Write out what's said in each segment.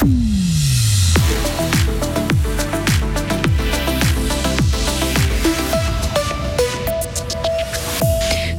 Mm.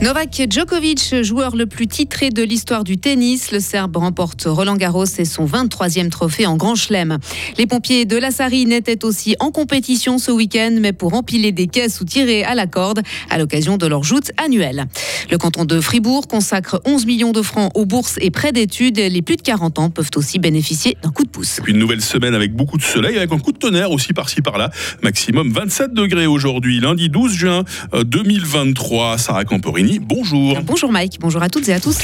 Novak Djokovic, joueur le plus titré de l'histoire du tennis, le Serbe remporte Roland Garros et son 23e trophée en Grand Chelem. Les pompiers de la Sarine étaient aussi en compétition ce week-end, mais pour empiler des caisses ou tirer à la corde à l'occasion de leur joute annuelle. Le canton de Fribourg consacre 11 millions de francs aux bourses et prêts d'études. Les plus de 40 ans peuvent aussi bénéficier d'un coup de pouce. une nouvelle semaine avec beaucoup de soleil, avec un coup de tonnerre aussi par-ci par-là. Maximum 27 degrés aujourd'hui, lundi 12 juin 2023. Sarah Camporini bonjour. Bonjour Mike, bonjour à toutes et à tous.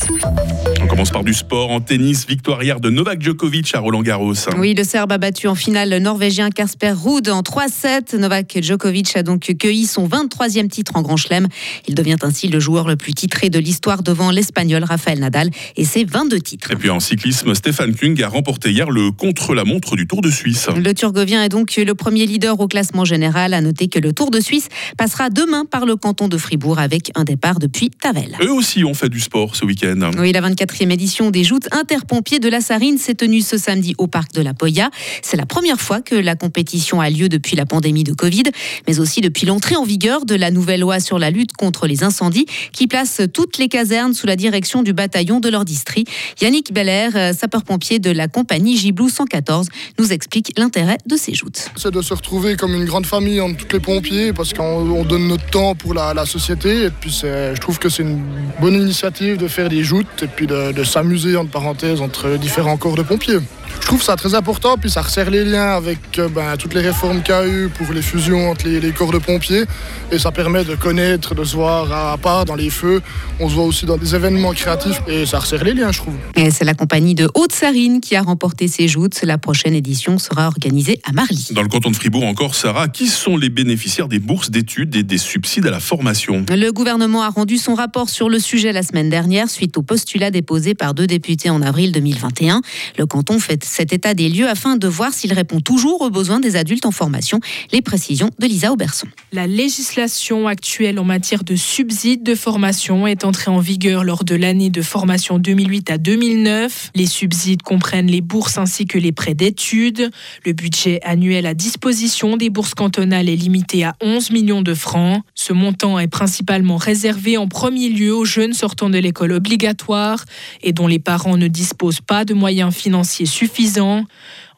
On commence par du sport en tennis, victoire hier de Novak Djokovic à Roland Garros. Oui, le Serbe a battu en finale le Norvégien Kasper Ruud en 3-7. Novak Djokovic a donc cueilli son 23e titre en Grand Chelem. Il devient ainsi le joueur le plus titré de l'histoire devant l'Espagnol Rafael Nadal et ses 22 titres. Et puis en cyclisme, Stéphane Kung a remporté hier le contre-la-montre du Tour de Suisse. Le Turgovien est donc le premier leader au classement général. À noter que le Tour de Suisse passera demain par le canton de Fribourg avec un départ de Tavel. Eux aussi ont fait du sport ce week-end. Oui, la 24e édition des joutes interpompiers de la Sarine s'est tenue ce samedi au parc de la Poya. C'est la première fois que la compétition a lieu depuis la pandémie de Covid, mais aussi depuis l'entrée en vigueur de la nouvelle loi sur la lutte contre les incendies qui place toutes les casernes sous la direction du bataillon de leur district. Yannick Beller, euh, sapeur-pompier de la compagnie Giblou 114, nous explique l'intérêt de ces joutes. C'est de se retrouver comme une grande famille entre tous les pompiers parce qu'on donne notre temps pour la, la société et puis je trouve que c'est une bonne initiative de faire des joutes et puis de, de s'amuser entre parenthèses entre différents corps de pompiers je trouve ça très important, puis ça resserre les liens avec euh, ben, toutes les réformes qu'il y a eu pour les fusions entre les, corps de pompiers, et ça permet de connaître, de se voir à, part dans les feux. On se voit aussi dans des événements créatifs, et ça resserre les liens, je trouve. Et c'est la compagnie de Haute-Sarine qui a remporté ces joutes. La prochaine édition sera organisée à Marly. Dans le canton de Fribourg encore, Sarah, qui sont les bénéficiaires des bourses d'études et des subsides à la formation? Le gouvernement a rendu son rapport sur le sujet la semaine dernière, suite au postulat déposé par deux députés en avril 2021. Le canton fait cet état des lieux afin de voir s'il répond toujours aux besoins des adultes en formation. Les précisions de Lisa Auberson. La législation actuelle en matière de subsides de formation est entrée en vigueur lors de l'année de formation 2008 à 2009. Les subsides comprennent les bourses ainsi que les prêts d'études. Le budget annuel à disposition des bourses cantonales est limité à 11 millions de francs. Ce montant est principalement réservé en premier lieu aux jeunes sortant de l'école obligatoire et dont les parents ne disposent pas de moyens financiers suffisants suffisant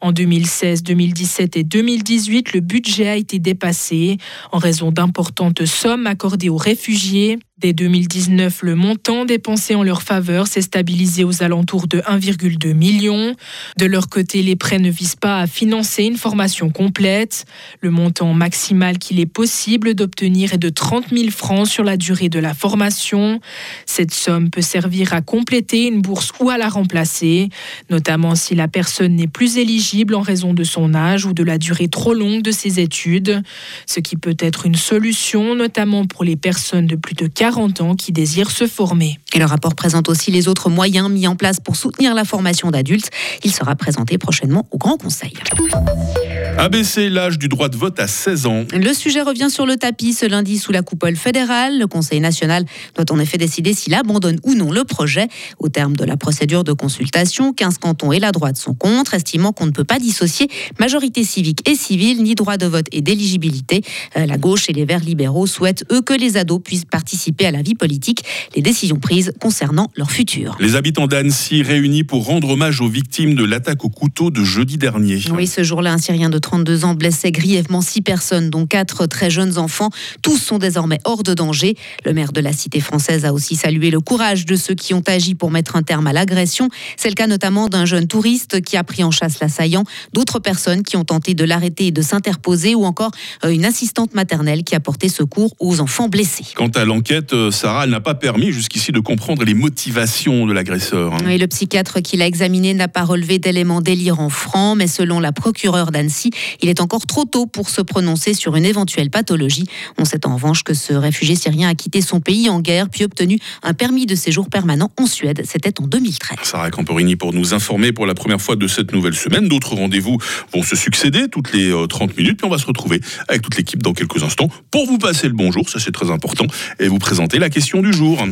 en 2016, 2017 et 2018, le budget a été dépassé en raison d'importantes sommes accordées aux réfugiés. Dès 2019, le montant dépensé en leur faveur s'est stabilisé aux alentours de 1,2 million. De leur côté, les prêts ne visent pas à financer une formation complète. Le montant maximal qu'il est possible d'obtenir est de 30 000 francs sur la durée de la formation. Cette somme peut servir à compléter une bourse ou à la remplacer, notamment si la personne n'est plus éligible en raison de son âge ou de la durée trop longue de ses études, ce qui peut être une solution, notamment pour les personnes de plus de 40 40 ans qui désirent se former. Et le rapport présente aussi les autres moyens mis en place pour soutenir la formation d'adultes. Il sera présenté prochainement au Grand Conseil. Abaisser l'âge du droit de vote à 16 ans. Le sujet revient sur le tapis ce lundi sous la coupole fédérale. Le Conseil national doit en effet décider s'il abandonne ou non le projet. Au terme de la procédure de consultation, 15 cantons et la droite sont contre, estimant qu'on ne peut pas dissocier majorité civique et civile, ni droit de vote et d'éligibilité. Euh, la gauche et les Verts libéraux souhaitent, eux, que les ados puissent participer à la vie politique, les décisions prises concernant leur futur. Les habitants d'Annecy réunis pour rendre hommage aux victimes de l'attaque au couteau de jeudi dernier. Oui, ce jour-là, un Syrien de 32 ans blessait grièvement six personnes, dont quatre très jeunes enfants. Tous sont désormais hors de danger. Le maire de la cité française a aussi salué le courage de ceux qui ont agi pour mettre un terme à l'agression. C'est le cas notamment d'un jeune touriste qui a pris en chasse l'assaillant, d'autres personnes qui ont tenté de l'arrêter et de s'interposer, ou encore euh, une assistante maternelle qui a porté secours aux enfants blessés. Quant à l'enquête, euh, Sarah n'a pas permis jusqu'ici de comprendre les motivations de l'agresseur. Hein. le psychiatre qui l'a examiné n'a pas relevé d'éléments délirants francs, mais selon la procureure d'Annecy, il est encore trop tôt pour se prononcer sur une éventuelle pathologie. On sait en revanche que ce réfugié syrien a quitté son pays en guerre puis obtenu un permis de séjour permanent en Suède. C'était en 2013. Sarah Camporini pour nous informer pour la première fois de cette nouvelle semaine. D'autres rendez-vous vont se succéder toutes les 30 euh, minutes. Puis on va se retrouver avec toute l'équipe dans quelques instants pour vous passer le bonjour, ça c'est très important, et vous présenter la question du jour.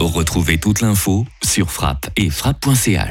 Retrouvez toute l'info sur frappe et frappe.ch.